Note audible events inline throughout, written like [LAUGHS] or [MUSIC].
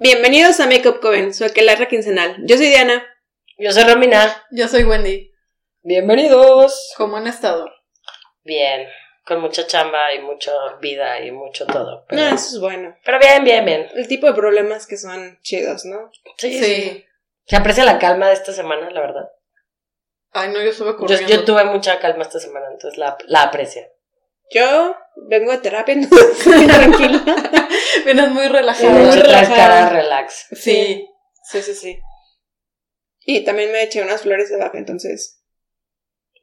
Bienvenidos a Makeup Coven, su aquelarra quincenal. Yo soy Diana. Yo soy Romina. Yo soy Wendy. Bienvenidos. ¿Cómo han estado? Bien, con mucha chamba y mucha vida y mucho todo. Pero, No, eso es bueno. pero bien, bien, bien. El tipo de problemas que son chidos, ¿no? Sí, sí. Se aprecia la calma de esta semana, la verdad. Ay, no, yo estuve Yo, corriendo. yo tuve mucha calma esta semana, entonces la, la aprecio. Yo vengo de terapia, entonces [LAUGHS] estoy tranquila. [LAUGHS] Vienes muy relajada. Muy relajada. cara relax. Sí. Sí, sí, sí. Y también me eché unas flores de baja, entonces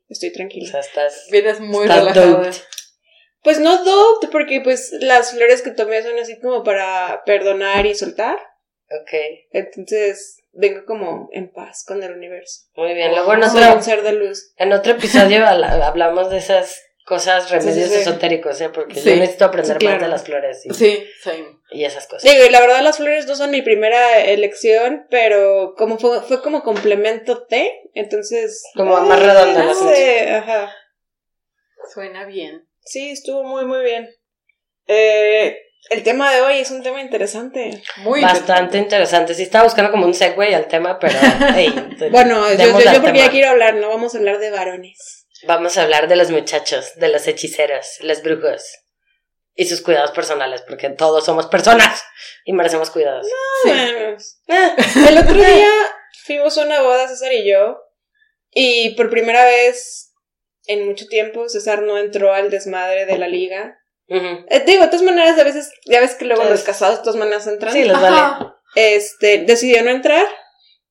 estoy O tranquila. sea, estás. Vienes muy Estás relajada. doped. Pues no doped, porque pues las flores que tomé son así como para perdonar y soltar. Ok, Entonces vengo como en paz con el universo. muy bien. Luego en otro, un ser de luz. en otro episodio [LAUGHS] habla- hablamos de esas cosas, remedios Sí, sí, sí. esotéricos, ¿eh? Porque Sí. yo necesito aprender Sí, más de las flores y, Sí, y esas cosas. Digo, y la verdad las flores no son mi primera elección, pero como fue, fue como complemento té, entonces... Como más redonda no sé, ajá. Suena bien. Sí, estuvo muy, muy bien. Eh, el tema de hoy es un tema interesante. Muy Bastante interesante. Sí, estaba buscando como un segue al tema, pero. [LAUGHS] hey, Bueno, yo, yo, yo porque tema. ya quiero hablar, no vamos a hablar de varones. Vamos a hablar de los muchachos, de los hechiceros, los brujos y sus cuidados personales, porque todos somos personas y merecemos cuidados. Sí. Bueno, el otro [LAUGHS] día fuimos a una boda, César y yo, y por primera vez en mucho tiempo César no entró al desmadre de la liga. Eh, digo, de todas maneras, a veces, ya ves que luego los casados de todas maneras entran. Sí, les vale. Este, decidió no entrar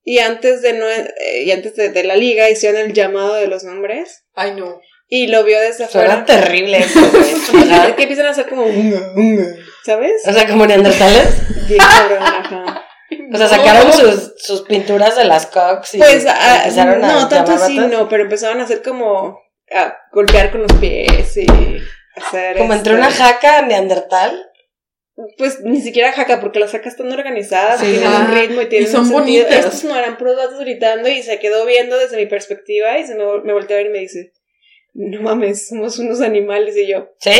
y antes de no, eh, y antes de, de la liga hicieron el llamado de los nombres Ay, no. y lo vio desde afuera. terrible eso, [LAUGHS] güey. Que empiezan a hacer como unga, unga, ¿sabes? O sea, como neandertales. Bien cabrón, ajá. O sea, sacaron sus, sus pinturas de las cox y Pues, ah, empezaron a no, tanto así no, pero empezaron a hacer como, a golpear con los pies y hacer... Como entre este, una jaca neandertal. Pues ni siquiera jaca, porque las jacas están organizadas, Sí. tienen Ah, un ritmo y tienen y son un sentido. bonitas. Estos no eran puros datos gritando y se quedó viendo desde mi perspectiva y se me, me volteó a ver y me dice, no mames, somos unos animales y yo, ¿Sí?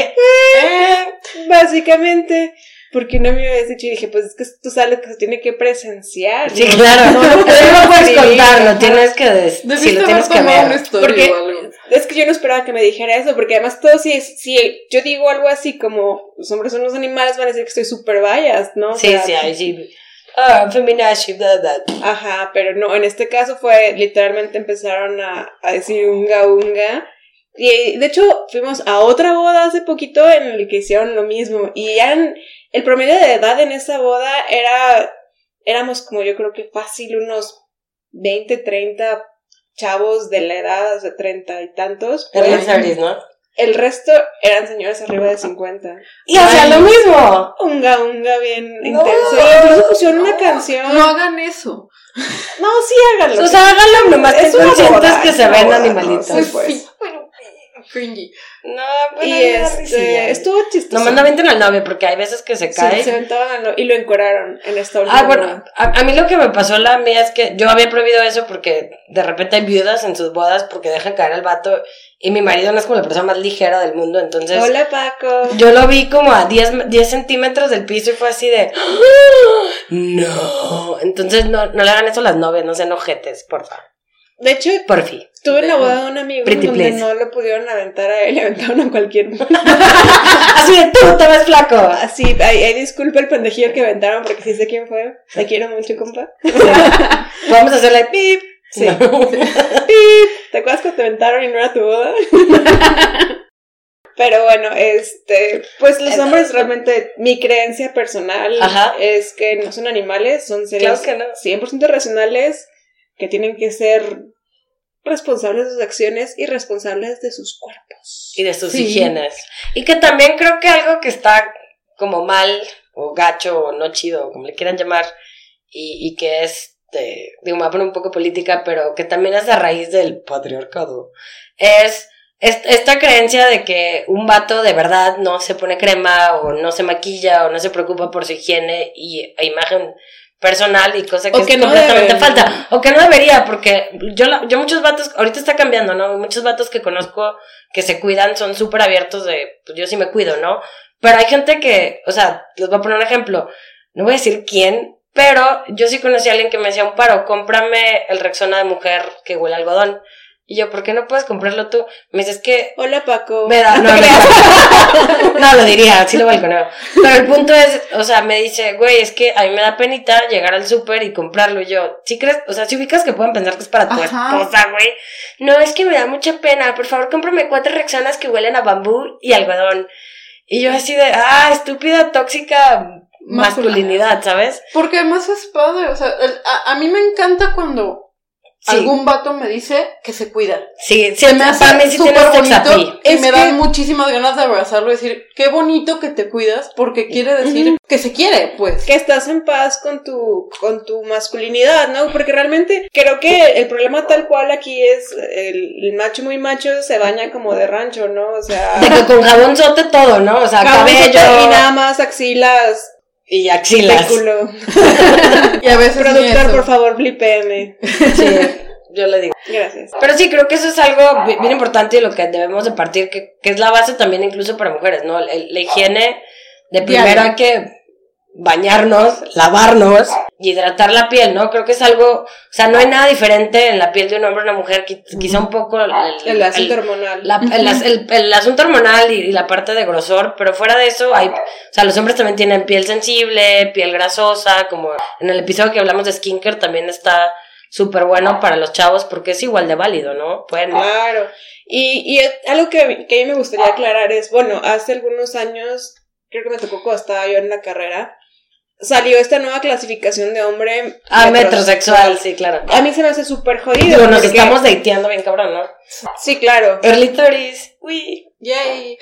básicamente, porque no me habías dicho y dije, pues es que tú sabes que se tiene que presenciar. Sí, ¿no? claro. No, [LAUGHS] No, no puedes no puedes escribir, contarlo, tienes que sí, lo tienes que ver. una historia Porque- o algo. Es que yo no esperaba que me dijera eso, porque además todo si, si yo digo algo así como los hombres son los animales, van a decir que estoy súper biased, ¿no? O Sí, sea, sí, ahí sí. [LAUGHS] Ah, feminazi, bla, bla. Ajá, pero no, en este caso fue literalmente empezaron a, a decir unga unga. Y de hecho fuimos a otra boda hace poquito en el que hicieron lo mismo. Y eran, el promedio de edad en esa boda era, éramos como yo creo que fácil unos 20, 30 chavos de la edad, o sea, 30 y tantos. Pues. los 30s, ¿no? El resto eran señores arriba de 50. Y hacía lo mismo. Unga unga bien No. intenso. Incluso pusieron una canción. No hagan eso. No, sí háganlo. O sea, háganlo nomás Es que una conscientes que es se una ven animalitos. ¿no? Sí, pues. Bueno, cringy. No, bueno, y da este, estuvo chistoso. Nomás no aventen al novio porque hay veces que se Sí, cae. se aventaban no- y lo encueraron en esta última Ah, bueno, a, a mí lo que me pasó la mía es que yo había prohibido eso porque de repente hay viudas en sus bodas porque dejan caer al vato y mi marido no es como la persona más ligera del mundo, entonces Hola, Paco. yo lo vi como a 10, 10 centímetros del piso y fue así de ¡Ah! no, entonces no, no le hagan eso a las novias, no sean ojetes, porfa, De hecho, por fin. tuve la boda de un amigo Pretty donde no lo pudieron aventar a él, le [LAUGHS] aventaron a cualquier. [LAUGHS] Así de tú te ves flaco. Así, ay, disculpa el pendejillo que aventaron porque sí sé quién fue. Te quiero mucho, compa. [LAUGHS] Vamos a hacerle pip. Sí. No. ¡Pip! ¿Te acuerdas que te aventaron y no era tu boda? Pero bueno, este, pues los hombres realmente, mi creencia personal Ajá. es que no son animales, son seres Claro que no. 100% racionales que tienen que ser responsables de sus acciones y responsables de sus cuerpos. y de sus Sí. higienes. Y que también creo que algo que está como mal, o gacho, o no chido, o como le quieran llamar, y, y que es, de, digo, me voy a poner un poco política, pero que también es a raíz del patriarcado, es, es esta creencia de que un vato de verdad no se pone crema, o no se maquilla, o no se preocupa por su higiene y e imagen personal y cosa que O es que no completamente falta. O que no debería, porque yo, yo muchos vatos, ahorita está cambiando, ¿no? Muchos vatos que conozco que se cuidan son súper abiertos de, pues yo sí me cuido, ¿no? Pero hay gente que, o sea, les voy a poner un ejemplo. No voy a decir quién, pero yo sí conocí a alguien que me decía, un paro, cómprame el Rexona de mujer que huele a algodón. Y yo, ¿por qué no puedes comprarlo tú? Me dice, es que Hola, Paco. me da, no, no, [LAUGHS] [LAUGHS] no, lo diría, sí lo balconeo. Pero el punto es, o sea, me dice, güey, es que a mí me da penita llegar al súper y comprarlo. Y yo, ¿sí crees? O sea, si ubicas que pueden pensar que es para tu Ajá. esposa, güey. No, es que me da mucha pena. Por favor, cómprame cuatro rexonas que huelen a bambú y algodón. Y yo así de, ah, estúpida, tóxica masculinidad, ¿sabes? Porque además es padre, o sea, el- a, a mí me encanta cuando Sí. algún vato me dice que se cuida. Sí, sí, Se me hace mí súper bonito y Es me que- dan muchísimas ganas de abrazarlo y decir, qué bonito que te cuidas, porque quiere decir que se quiere, pues. que estás en paz con tu, con tu masculinidad, ¿no? Porque realmente creo que el problema tal cual aquí es el, el macho muy macho se baña como de rancho, ¿no? O sea, De [LAUGHS] que con jabón sote todo, ¿no? O sea, cabello y nada más axilas, y axilas. [LAUGHS] Y a veces Productor, por favor, blipeme. Sí, yo le digo. Gracias. Pero sí, creo que eso es algo bi- bien importante y lo que debemos de partir, que, que es la base también incluso para mujeres, ¿no? El- la higiene de primero hay que bañarnos, lavarnos y hidratar la piel, ¿no? Creo que es algo, o sea, no hay nada diferente en la piel de un hombre o una mujer, qui- quizá un poco el, El asunto el- hormonal. la- el, as- el- el asunto hormonal y, y la parte de grosor, pero fuera de eso hay, o sea, los hombres también tienen piel sensible, piel grasosa, como en el episodio que hablamos de skincare también está súper bueno para los chavos porque es igual de válido, ¿no? Pueden... Claro. Y, y algo que, que a mí me gustaría aclarar es, bueno, hace algunos años, creo que me tocó cuando estaba yo en la carrera, salió esta nueva clasificación de hombre Ah, metrosexual, sí, claro. A mí se me hace súper jodido. Digo, nos porque- estamos dateando bien cabrón, ¿no? Sí, claro. Early 30s, uy. Yay.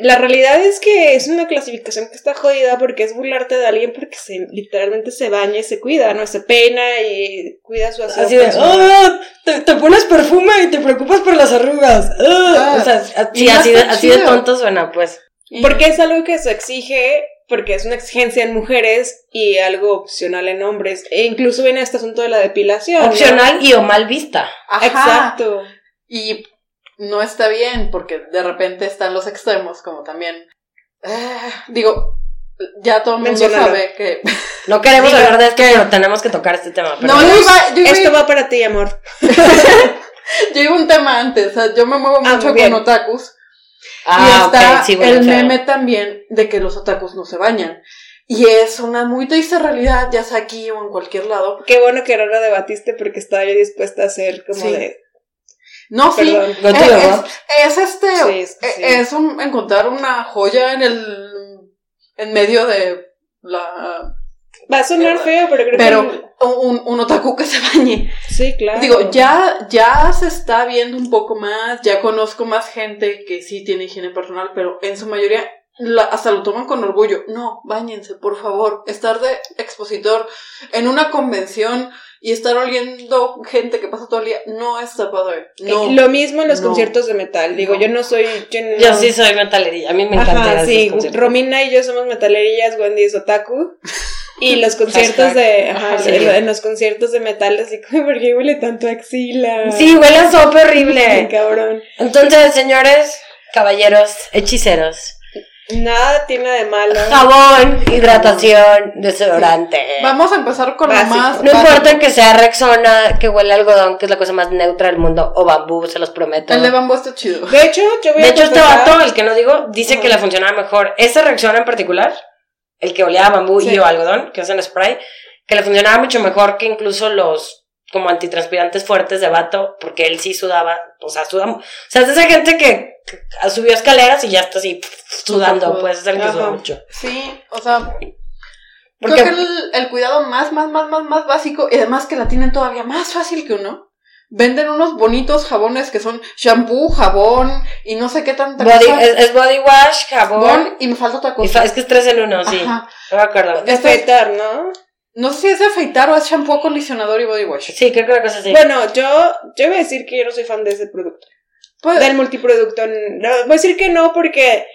La realidad es que es una clasificación que está jodida porque es burlarte de alguien porque se literalmente se baña y se cuida, ¿no? Se peina y cuida su aseo Así de, ah, te, te pones perfume y te preocupas por las arrugas. ah". Ah, o sea, sí, así de, así de tonto suena, pues. Porque es algo que se exige, porque es una exigencia en mujeres y algo opcional en hombres. E incluso viene este asunto de la depilación. ¿no? Opcional y o mal vista. Ajá. Exacto. Y no está bien, porque de repente están los extremos, como también. Ah, digo, ya todo el mundo sabe que. [LAUGHS] No queremos Diga, hablar de esto, pero tenemos que tocar este tema. Pero No, yo iba, yo iba- Esto va para ti, amor. [LAUGHS] yo iba un tema antes, o sea, yo me muevo Ah, mucho con otakus. Ah, y está sí, bueno, el claro. meme también de que los otakus no se bañan. Y es una muy triste realidad, ya sea aquí o en cualquier lado. Qué bueno que no lo debatiste porque estaba yo dispuesta a hacer como Sí. de. No, sí. Perdón. Go to the es, rocks. es este, Sí, sí, sí. eh, es un, encontrar una joya en el, en medio de la, Va a sonar feo, pero creo pero que. un, un otaku que se bañe. Sí, claro. Digo, ya, ya se está viendo un poco más, ya conozco más gente que sí tiene higiene personal, pero en su mayoría la- hasta lo toman con orgullo. No, bañense, por favor. Estar de expositor en una convención y estar oliendo gente que pasa todo el día no está padre. No. Eh, Lo mismo en los No. conciertos de metal. Digo, No. yo no soy. Yo, no- Yo sí soy metalerilla. A mí me encanta Ajá, sí. conciertos. Romina y yo somos metalerillas, Wendy es otaku. [LAUGHS] Y los conciertos Hashtag. de. Ajá, Ajá, sí, sí. en los conciertos de metal, así como, ¿por qué huele tanto a axila? Sí, huele a sopa horrible. [LAUGHS] cabrón. Entonces, señores, caballeros, hechiceros. Nada tiene de malo. Jabón, hidratación, desodorante. Vamos a empezar con Básico. lo más. No básico. importa que sea Rexona, que huele a algodón, que es la cosa más neutra del mundo, o bambú, se los prometo. El de bambú está chido. De hecho, yo voy De a hecho, este vato, el que no digo, dice que le funcionaba mejor. Esa Rexona en particular, el que olía a bambú Sí. y o algodón, que es en spray, que le funcionaba mucho mejor que incluso los como antitranspirantes fuertes de vato, porque él sí sudaba, o sea, suda, o sea, es esa gente que, subió escaleras y ya está así sudando, pues es el que suda mucho. Sí, o sea, Porque creo que el, el cuidado más, más, más, más, más básico, y además que la tienen todavía más fácil que uno. Venden unos bonitos jabones que son shampoo, jabón y no sé qué tanta body, cosa. es, es body wash, jabón, y me falta otra cosa. fa- es que es tres en uno, sí, Ajá. no me acuerdo. De afeitar, ¿no? No sé si es de afeitar o es shampoo, acondicionador y body wash. Sí, creo que una cosa así. Bueno, yo, yo voy a decir que yo no soy fan de ese producto. Pues, Del multiproducto. No, voy a decir que no porque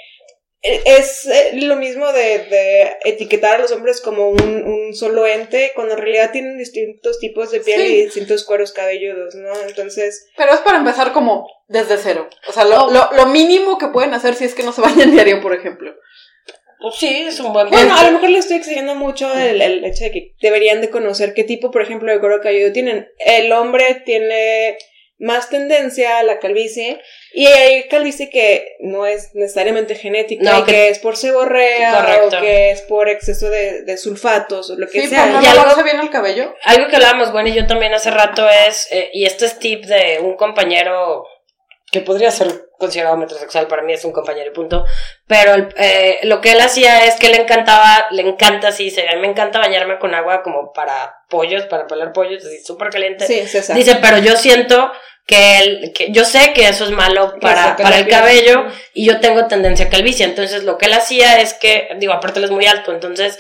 es eh, lo mismo de, de, etiquetar a los hombres como un, un, solo ente, cuando en realidad tienen distintos tipos de piel y distintos cueros cabelludos, ¿no? Entonces... Pero es para empezar como desde cero. O sea, lo, lo, lo mínimo que pueden hacer si es que no se bañan [LAUGHS] diario, por ejemplo. Pues sí, es un buen Bueno, a lo mejor le estoy exigiendo mucho el, el, hecho de que deberían de conocer qué tipo, por ejemplo, de cuero cabelludo tienen. El hombre tiene más tendencia a la calvicie y hay calvicie que no es necesariamente genética No, y que- que, es por seborrea Correcto. o que es por exceso de, de sulfatos o lo que Sí, sea. no Y algo- bien el cabello. Algo que hablábamos, bueno, y yo también hace rato es, eh, y este es tip de un compañero que podría ser considerado metrosexual, para mí es un compañero y punto, pero el- eh, lo que él hacía es que le encantaba, le encanta, sí, se, a mí me encanta bañarme con agua como para pollos, para pelar pollos, así súper caliente. Sí, César. Dice, pero yo siento que, él, que yo sé que eso es malo para, para el cabello y yo tengo tendencia a calvicie. Entonces lo que él hacía es que, digo, aparte él es muy alto, entonces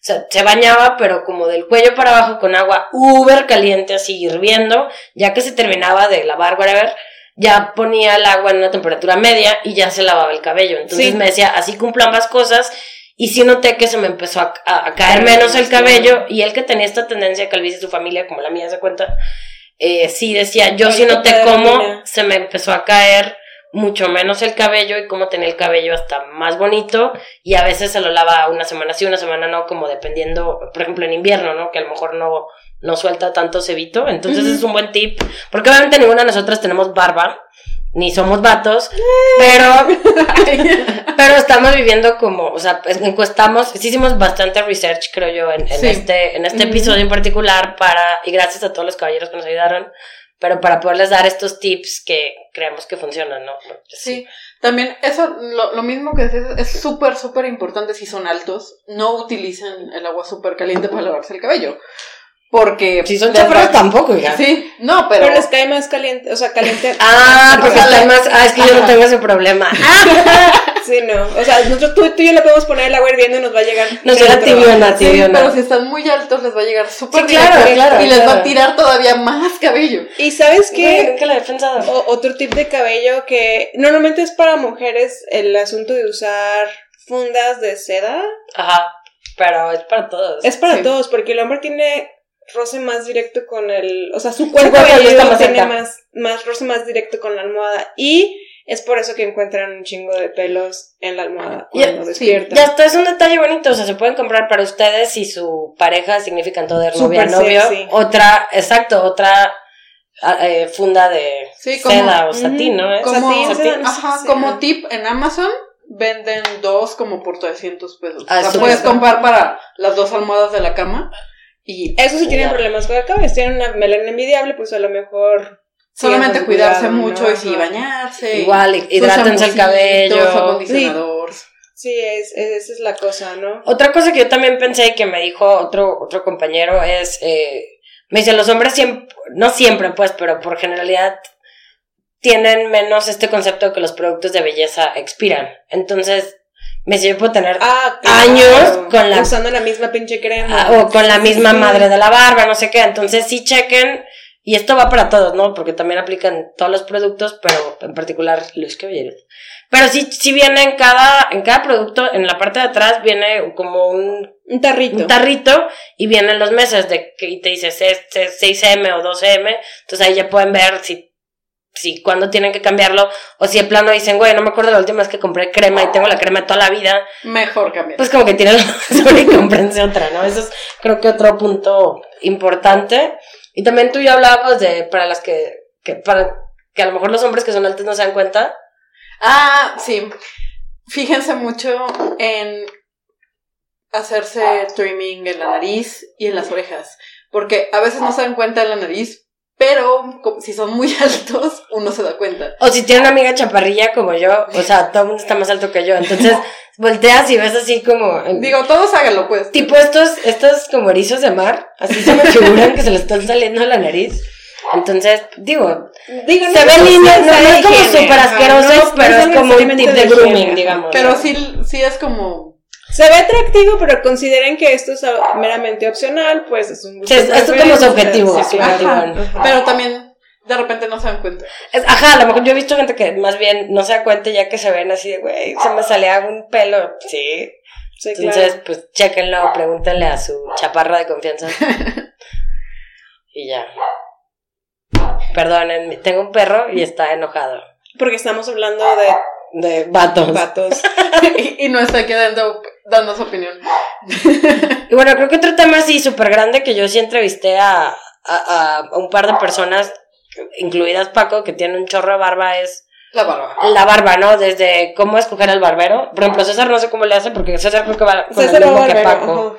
se, se bañaba, pero como del cuello para abajo con agua uber caliente, así hirviendo, ya que se terminaba de lavar, whatever, ya ponía el agua en una temperatura media y ya se lavaba el cabello. Entonces Sí. me decía, así cumplo ambas cosas. Y sí noté que se me empezó a, a- a caer menos el cabello y él que tenía esta tendencia a calvicie su familia, como la mía se cuenta, eh, sí decía, yo sí noté cómo se me empezó a caer mucho menos el cabello y cómo tenía el cabello hasta más bonito y a veces se lo lava una semana sí, una semana no, como dependiendo, por ejemplo en invierno, ¿no? Que a lo mejor no, no suelta tanto cebito, entonces es un buen tip, porque obviamente ninguna de nosotras tenemos barba, ni somos vatos, pero [LAUGHS] pero estamos viviendo como, o sea, encuestamos, hicimos bastante research, creo yo, en, en Sí. este, en este episodio en particular para, y gracias a todos los caballeros que nos ayudaron, pero para poderles dar estos tips que creemos que funcionan, ¿no? Sí, también eso, lo, lo mismo que decías, es súper, súper importante si son altos, no utilicen el agua súper caliente para lavarse el cabello. Porque... Si son va- tampoco, ya. Sí, no, pero... Pero les cae más caliente, o sea, caliente. [LAUGHS] Ah, porque están más, ah, es que yo no tengo ese problema. [LAUGHS] Sí, no. O sea, nosotros tú, tú y yo le podemos poner el agua hirviendo y nos va a llegar. No será tibiona, tibiona. pero si están muy altos les va a llegar súper Sí, claro, claro, y les va a tirar todavía más cabello. Y sabes qué? he pensado. O- otro tip de cabello que normalmente es para mujeres el asunto de usar fundas de seda. Ajá, pero es para todos. Es para Sí. todos, porque el hombre tiene roce más directo con el. O sea, su cuerpo cuerpo cabelludo está más tiene cerca. más, más roce más directo con la almohada. Y es por eso que encuentran un chingo de pelos en la almohada Ya, cuando sí, despiertan. Ya está, es un detalle bonito, o sea, se pueden comprar para ustedes y su pareja significan todo de novia, novio. sexy. Otra, exacto, otra ah, eh, funda de Sí, como- seda o satín, ¿no? ¿Es? Como, Satín, ajá, como tip en Amazon venden dos como por 300 pesos. Ah, o sea, puedes comprar para las dos almohadas de la cama y Eso sí tienen problemas con el cabello. Si tienen una melena envidiable, pues a lo mejor. solamente cuidarse cuidado, mucho ¿no? y sí bañarse. Igual, hidrátense el cabello. acondicionador. Sí, es, es- esa es la cosa, ¿no? Otra cosa que yo también pensé y que me dijo otro, otro compañero es, eh, me dice, los hombres siempre, no siempre pues, pero por generalidad tienen menos este concepto de que los productos de belleza expiran. Entonces, me yo puedo tener Ah, Años con la- Usando la misma pinche crema. Ah, o con la misma madre de la barba, no sé qué. Entonces sí chequen, y esto va para todos, ¿no? Porque también aplican todos los productos, pero en particular los caballeros. Pero sí, sí viene en cada, en cada producto, en la parte de atrás viene como un, Un tarrito. un tarrito y vienen los meses de que y te dice 6M o 12M. Entonces ahí ya pueden ver si si cuándo tienen que cambiarlo, o si de plano dicen, güey, no me acuerdo la última vez que compré crema y tengo la crema de toda la vida, Mejor cambiar. pues como que tienen la [LAUGHS] razón y comprense otra, ¿no? Eso es creo que otro punto importante. Y también tú y yo hablábamos de, para las que, que, para que a lo mejor los hombres que son altos no se dan cuenta. Ah, sí. Fíjense mucho en hacerse trimming en la nariz y en las orejas. Porque a veces no se dan cuenta en la nariz, pero si son muy [LAUGHS] altos, uno se da cuenta. O si tiene una amiga chaparrilla como yo, o sea, todo el mundo está más alto que yo, entonces [LAUGHS] volteas y ves así como... Digo, todos háganlo, pues. Tipo estos, estos como erizos de mar, así se me figuran que se le están saliendo de la nariz. Entonces, digo, Digo, se ve lindo, no, no es como súper ajá, asqueroso, no es- no pero es como un tip de de grooming, digamos. Pero sí, sí es como... Se ve atractivo, pero consideren que esto es meramente opcional, pues es un gusto Sí, es- es como su objetivo, sí, claro. Ajá. Pero también de repente no se dan cuenta. Es- ajá, a lo mejor yo he visto gente que más bien no se da cuenta ya que se ven así de, güey, se me salía un pelo. Sí. Sí, Entonces, claro. pues chéquenlo, pregúntenle a su chaparra de confianza. [LAUGHS] y ya. Perdonen, tengo un perro y está enojado. Porque estamos hablando de De vatos. vatos. [LAUGHS] y, y no está aquí dando, su opinión. [LAUGHS] Y bueno, creo que otro tema así súper grande que yo sí entrevisté a, a, a- un par de personas, incluidas Paco, que tiene un chorro de barba, es La barba. la barba, ¿no? Desde cómo escoger al barbero. Por ejemplo, César no sé cómo le hace, porque César creo que va con César el mismo que Paco.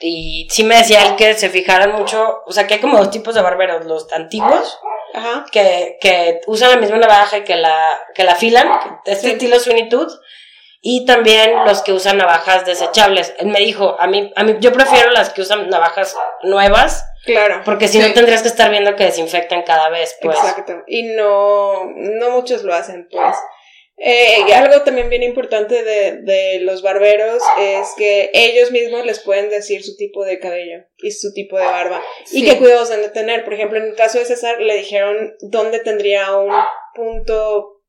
Y sí me decía él que se fijaran mucho, o sea, que hay como dos tipos de barberos, los antiguos, Ajá. que, que usan la misma navaja y que la, que la afilan, que este Sí. estilo Sweeney Tooth, y también los que usan navajas desechables. Él me dijo, a mí, a mí, yo prefiero las que usan navajas nuevas, Claro. porque si Sí. no tendrías que estar viendo que desinfectan cada vez, pues. Exacto. Y no, no muchos lo hacen, pues. Eh, y algo también bien importante de, de los barberos es que ellos mismos les pueden decir su tipo de cabello y su tipo de barba y qué cuidados deben de tener. Por ejemplo, en el caso de César le dijeron dónde tendría un punto,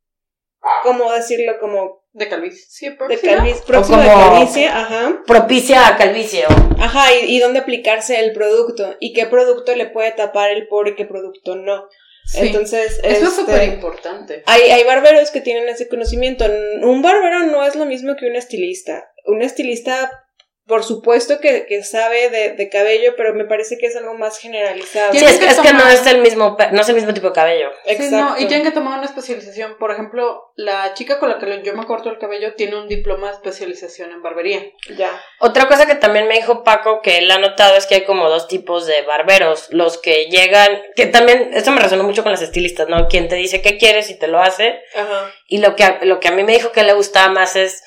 ¿cómo decirlo? Como De calvicie. Sí, de próxima. calvicie, próximo de calvicie, ajá. Propicia a calvicie. o- Ajá, y, y dónde aplicarse el producto y qué producto le puede tapar el poro y qué producto no. Sí. Entonces, Eso es este, súper importante. Hay, hay barberos que tienen ese conocimiento. Un barbero no es lo mismo que un estilista. Un estilista, por supuesto que, que sabe de, de cabello, pero me parece que es algo más generalizado. Sí, es, que es que no es el mismo, no es el mismo tipo de cabello. Sí, Exacto. no, y tienen que tomar una especialización. Por ejemplo, la chica con la que yo me corto el cabello tiene un diploma de especialización en barbería. Ya. Otra cosa que también me dijo Paco que él ha notado es que hay como dos tipos de barberos. Los que llegan, que también, esto me resonó mucho con las estilistas, ¿no? Quien te dice qué quieres y te lo hace. Ajá. Y lo que, a- lo que a mí me dijo que le gustaba más es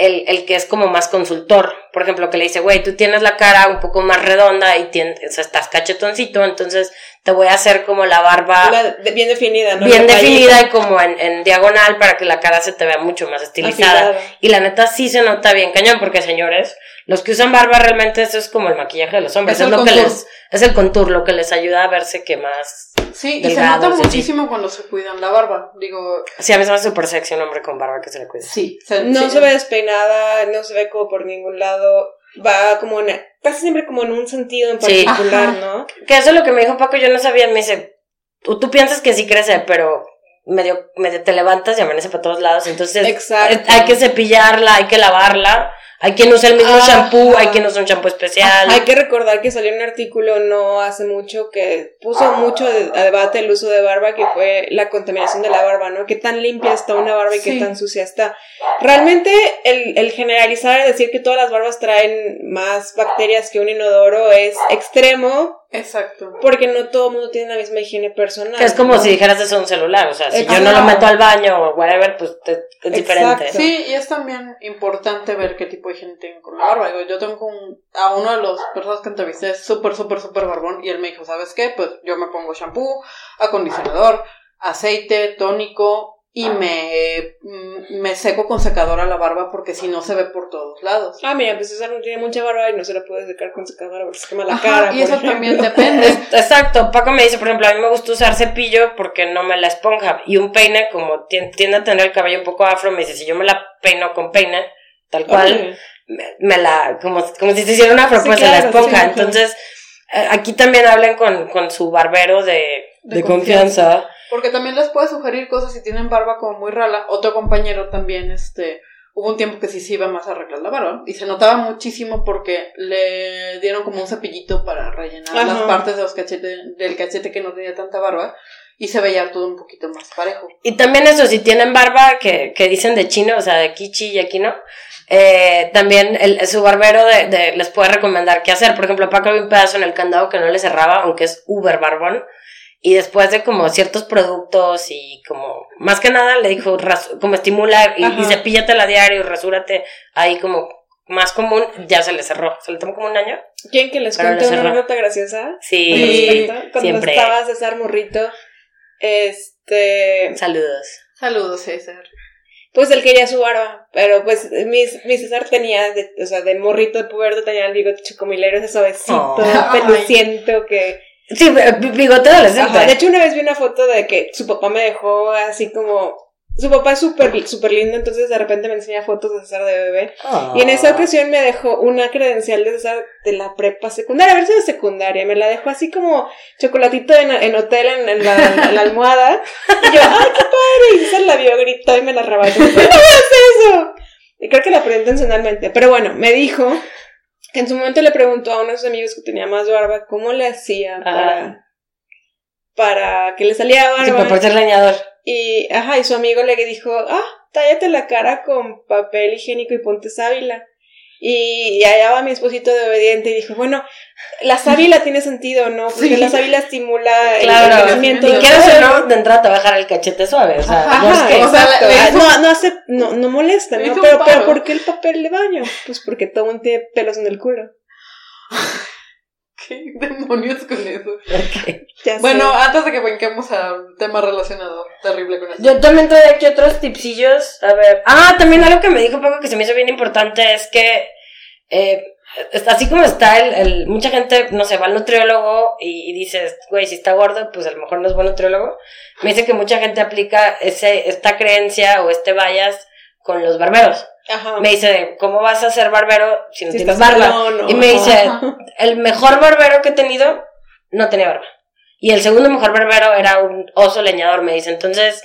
el, el que es como más consultor. Por ejemplo, que le dice, güey, tú tienes la cara un poco más redonda y tienes, o sea, estás cachetoncito, entonces te voy a hacer como la barba La- de- bien definida, ¿no? bien La definida y como en, en diagonal para que la cara se te vea mucho más estilizada. Afilada. Y la neta sí se nota bien cañón, porque señores, los que usan barba realmente eso es como el maquillaje de los hombres. Es Es, el lo que les, es el contour, lo que les ayuda a verse que más. Sí, y se nota muchísimo cuando se cuidan la barba. Digo, Sí, a mí se me hace súper sexy un hombre con barba que se le cuida. sí. se- No sí. se ve despeinada, no se ve como por ningún lado. Va como en, casi siempre como en un sentido en particular. ¿no? Que eso es lo que me dijo Paco, yo no sabía, me dice, tú, tú piensas que sí crece, pero medio, medio te levantas y amanece para todos lados, entonces Exacto. hay que cepillarla, hay que lavarla, hay quien usa el mismo Ajá. shampoo, hay quien usa un shampoo especial. Hay que recordar que salió un artículo no hace mucho que puso mucho de- a debate el uso de barba, que fue la contaminación de la barba, ¿no? Qué tan limpia está una barba y qué tan sucia está. Realmente el, el generalizar, decir que todas las barbas traen más bacterias que un inodoro es extremo Exacto. porque no todo el mundo tiene la misma higiene personal. Que es como ¿no? si dijeras eso a un celular, o sea, si yo Exacto. no lo meto al baño o whatever, pues te- es diferente. Exacto. Sí, y es también importante ver qué tipo de higiene tienen con la barba. Yo tengo un, a uno de los personas que entrevisté, es súper, súper, súper barbón, y él me dijo, ¿sabes qué? Pues yo me pongo shampoo, acondicionador, aceite, tónico, y me, mm, me seco con secadora la barba porque si no se ve por todos lados. Ah, mira, pues César no tiene mucha barba y no se la puede secar con secadora porque se quema la Ajá, cara. y eso ejemplo. también depende. [LAUGHS] Exacto, Paco me dice, por ejemplo, a mí me gusta usar cepillo porque no me la esponja. Y un peine, como tien- tiende a tener el cabello un poco afro, me dice, si yo me la peino con peine, tal cual, me, me la, como, como si se hiciera una afro, Sí, pues se la esponja. sí. Entonces, eh, aquí también hablen con, con su barbero de, De de confianza. Porque también les puede sugerir cosas si tienen barba como muy rala. Otro compañero también, este, hubo un tiempo que sí se iba más a arreglar la barba. Y se notaba muchísimo porque le dieron como un cepillito para rellenar Ajá. las partes de los cachetes, del cachete que no tenía tanta barba. Y se veía todo un poquito más parejo. Y también eso, si tienen barba que, que dicen de chino, o sea, de kichi y aquí no, eh, también el, su barbero de, de- les puede recomendar qué hacer. Por ejemplo, Paco había un pedazo en el candado que no le cerraba, aunque es uber barbón. Y después de como ciertos productos y como, más que nada le dijo, ras- como estimula y, y cepíllatela diario y rasúrate ahí como más común, ya se le cerró. Se le tomó como un año. ¿Quieren que les cuente una anécdota graciosa? Sí? Cuando siempre. estaba César Morrito, este, Saludos. Saludos, César. pues él quería su barba, pero pues mi, mi César tenía, de- o sea, de morrito de puberto tenía el bigote chocomilero, ese suavecito, Oh. peluciento que Sí, bi- bigote adolescente. Ajá, de hecho, una vez vi una foto de que su papá me dejó así como. Su papá es súper súper lindo, entonces de repente me enseña fotos de César de bebé. Oh. Y en esa ocasión me dejó una credencial de César de la prepa secundaria, a ver si de secundaria. Me la dejó así como chocolatito en, en hotel en, en la, en la almohada. Y yo, ¡ay, qué padre! Y César la vio, gritó y me la arrebató. ¡No hagas [LAUGHS] eso! Y creo que la aprendí intencionalmente. Pero bueno, me dijo en su momento le preguntó a unos amigos que tenía más barba cómo le hacía para, para que le saliera barba. Sí, por ser leñador. Y, ajá, y su amigo le dijo, ah, tállate la cara con papel higiénico y ponte sábila. Y, y allá va mi esposito de obediente y dijo, bueno, la sábila tiene sentido, ¿no? Porque Sí. la sábila estimula el Claro, crecimiento y del quieras o no, de entrada te va a dejar el cachete suave. O sea, Ajá, no es que- o sea, exacto. le hizo- no, no hace, no, no molesta, Le ¿no? Pero, un pero. ¿por qué el papel de baño? Pues porque todo mundo tiene pelos en el culo. [LAUGHS] ¿Qué demonios con eso? Ok. Ya sé. Bueno, antes de que brinquemos al tema relacionado, terrible con eso. Yo también traigo aquí otros tipsillos. A ver. Ah, también algo que me dijo Paco que se me hizo bien importante es que, eh, así como está el, el- mucha gente, no sé, va al nutriólogo y, y dices, güey, si está gordo, pues a lo mejor no es buen nutriólogo. Me dice que mucha gente aplica ese, esta creencia o este bias con los barberos. Ajá. Me dice, ¿cómo vas a ser barbero si no Si tienes barba? pelón, ¿no? Y me dice, Ajá. el mejor barbero que he tenido no tenía barba. Y el segundo mejor barbero era un oso leñador, me dice. Entonces,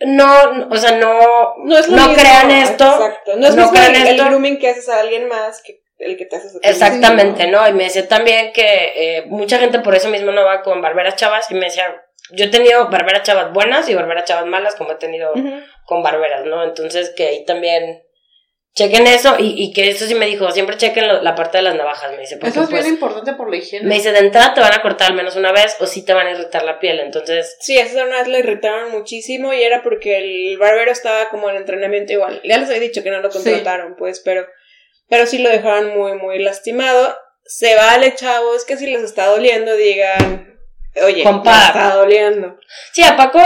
no, no, o sea, no, No es lo no mismo, crean esto. Exacto. No es no mismo crean el, el esto. grooming que haces a alguien más que el que te haces a ti. Exactamente, ¿no? Y me decía también que eh, mucha gente por eso mismo no va con barberas chavas. Y me decía, yo he tenido barberas chavas buenas y barberas chavas malas, como he tenido con barberas, ¿no? Entonces, que ahí también chequen eso. Y, y que eso sí me dijo, siempre chequen lo- la parte de las navajas, me dice. Eso es bien importante por la higiene. Me dice, de entrada te van a cortar al menos una vez o sí te van a irritar la piel. Entonces, Sí, esa una vez lo irritaron muchísimo y era porque el barbero estaba como en entrenamiento igual. Ya les había dicho que no lo Sí. contrataron, pues, pero, pero sí lo dejaron muy, muy lastimado. Se vale, chavos, que si les está doliendo, digan, oye, Compa. me está doliendo. sí, a Paco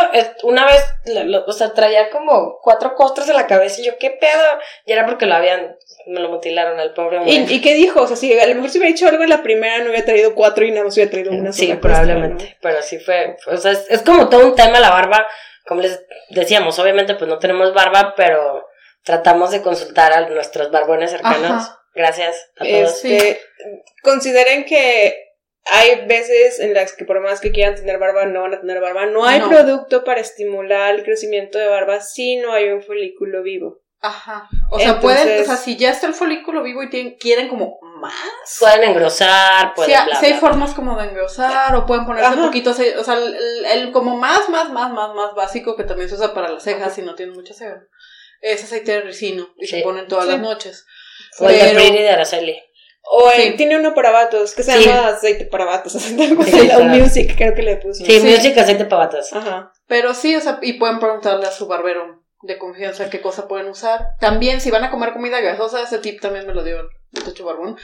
una vez, lo- lo- o sea, traía como cuatro costras en la cabeza y yo, ¿qué pedo? Y era porque lo habían, me lo mutilaron al pobre hombre. ¿Y, ¿Y qué dijo? O sea, si a lo mejor si hubiera dicho algo en la primera, no hubiera traído cuatro y nada más hubiera traído una Sí, sola costra, probablemente. Pero sí fue, o sea, es, es como todo un tema la barba. Como les decíamos, obviamente pues no tenemos barba, pero tratamos de consultar a nuestros barbones cercanos. Ajá. Gracias a todos. Este, consideren que hay veces en las que por más que quieran tener barba, no van a tener barba. No hay No. producto para estimular el crecimiento de barba si no hay un folículo vivo. Ajá. O sea, Entonces- pueden, o sea, si ya está el folículo vivo y tienen, quieren como más. Pueden engrosar, pueden ha- bla, sí hay bla, formas como de engrosar o pueden ponerse Ajá. un poquito, ace- o sea, el, el- el como más, más, más, más, más básico que también se usa para las cejas si no tienen mucha ceja. Es aceite de ricino y Sí. se ponen todas Sí. las noches. O el de Pero- Pretty de Araceli. O el- Sí. tiene uno para vatos, que se Sí. llama aceite para vatos. algo [LAUGHS] así, Sí, o music, creo que le puso. Sí, Sí. music aceite para batas. Ajá. Pero sí, o sea, y pueden preguntarle a su barbero de confianza qué cosa pueden usar. También, si van a comer comida grasosa, ese tip también me lo dio el muchacho barbón.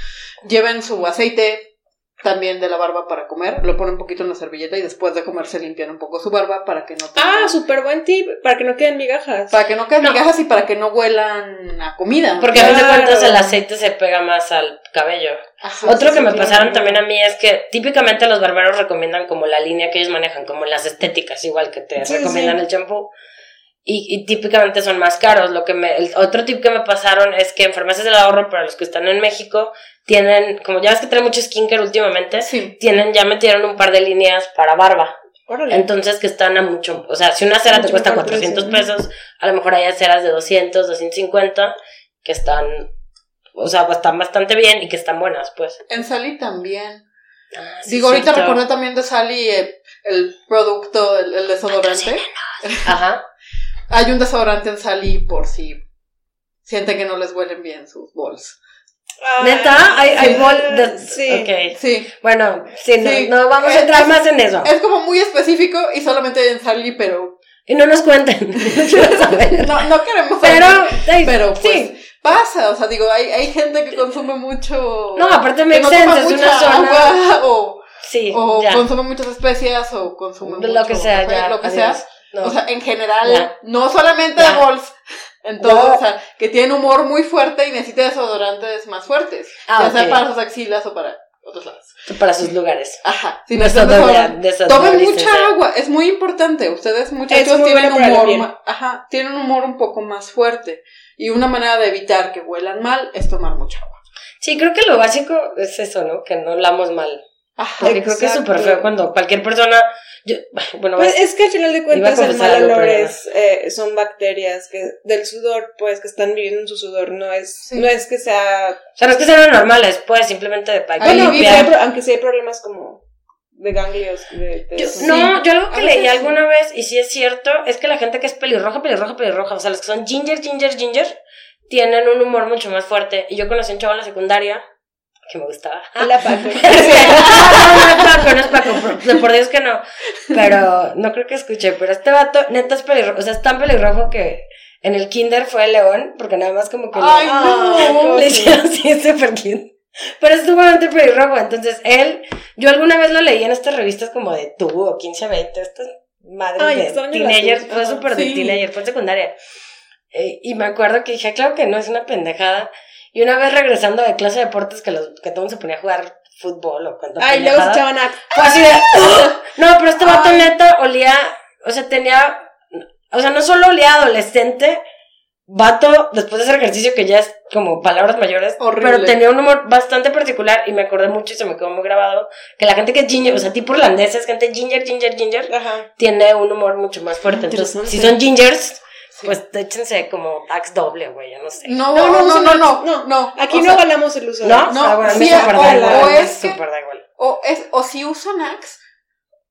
Lleven su aceite también de la barba para comer, lo ponen un poquito en la servilleta y después de comer se limpian un poco su barba para que no tengan- Ah, súper buen tip, para que no queden migajas. para que no queden No. migajas y para que no huelan a comida. Porque a fin de cuentas el aceite se pega más al cabello. Ajá. Otro sí, que me pasaron también a mí es que típicamente los barberos recomiendan como la línea que ellos manejan, como las estéticas, igual que te Sí, recomiendan sí. el champú. Y, y típicamente son más caros. Lo que me, el otro tip que me pasaron es que en farmacias del ahorro, para los que están en México, tienen, como ya ves que traen mucho skincare últimamente, Sí. tienen, ya metieron un par de líneas para barba. Órale. Entonces que están a mucho, o sea, si una cera te cuesta mejor 400 precio, pesos, a lo mejor hay ceras de 200, 250 que están, o sea, están bastante bien y que están buenas, pues. En Sally también. Ah, sí, Digo, ahorita recordé también de Sally eh, el producto, el, el desodorante. Ajá. Hay un desodorante en Sally por si sienten que no les huelen bien sus bols. Ah, ¿Neta? ¿Hay, hay sí. bol de... Sí. Ok. Sí. Bueno, sí, no, Sí. no vamos a entrar es- más en eso. Es como muy específico y solamente en Sally, pero Y no nos cuenten. [LAUGHS] No no, queremos Pero, saber. pero pues sí. pasa, o sea, digo, hay, hay gente que consume mucho. No, aparte me no sense, toma es una zona... agua, [LAUGHS] o, Sí, o ya. consume muchas especias o consume Lo mucho que sea, ya. lo que adiós. sea. No. O sea, en general, no solamente de bols, en todo, No. o sea, que tiene humor muy fuerte y necesita desodorantes más fuertes. Ah, ya sea para sus axilas o para otros lados. Para sus lugares. Ajá. Si Tomen mucha licencia. agua, es muy importante. Ustedes muchachos tienen bueno humor, ajá, tienen un humor un poco más fuerte. Y una manera de evitar que huelan mal es tomar mucha agua. Sí, creo que lo básico es eso, ¿no? Que no hablamos mal. Ajá. Porque creo que es súper feo cuando cualquier persona. Yo, [LAUGHS] bueno, Pues es que al final de cuentas el mal olor es, eh, son bacterias que del sudor, pues que están viviendo en su sudor, no es, Sí. no es que sea o sea, no es que sean normales, pues simplemente que Ahí bueno, aunque sí hay problemas como de ganglios de, de Yo- no, yo algo que leí sí. alguna vez, y sí es cierto, es que la gente que es pelirroja, pelirroja, pelirroja, o sea, los que son ginger, ginger, ginger, tienen un humor mucho más fuerte. Y yo conocí a un chavo en la secundaria que me gustaba. La Paco. [LAUGHS] no, no, Paco, no es Paco, por, de por Dios que no. Pero no creo que escuché, pero este vato neta es pelirrojo, o sea, es tan pelirrojo que en el kinder fue león, porque nada más como que le- Ay, Ay, no. le hicieron así super cute. Pero es sumamente pelirrojo, entonces él, yo alguna vez lo leí en estas revistas como de tú o 15, 20, estas madres Ay, de teenagers, fue súper de sí. teenager, fue secundaria. Eh, y me acuerdo que dije, claro que no, es una pendejada. Y una vez regresando de clase de deportes que, los, que todo el mundo se ponía a jugar fútbol o cuando Ay, luego se echaban a... fue así de. No, pero este vato neta olía. O sea, tenía. O sea, no solo olía adolescente, vato, después de hacer ejercicio, que ya es como palabras mayores, Horrible. pero tenía un humor bastante particular y me acordé mucho y se me quedó muy grabado. Que la gente que es ginger, o sea, tipo irlandeses, gente ginger, ginger, ginger, Ajá. tiene un humor mucho más fuerte. Entonces, si son gingers, Sí. pues échense como tax doble, güey, yo no sé. No, No, no, no, no, no, no, no. no, Aquí O no sea, avalamos el uso de ¿No? No, Ah, bueno, sí, o- igual, o es que- súper da igual. O, es, o si usan Axe,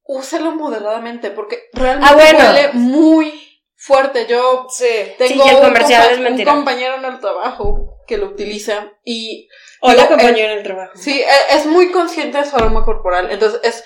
úselo moderadamente, porque realmente Ah, bueno. huele muy fuerte. Yo Sí. tengo Sí, y el un comercial compa- es mentira. un compañero en el trabajo que lo utiliza y Hola, compañero en el trabajo. sí, e- es muy consciente de su aroma corporal. Entonces es,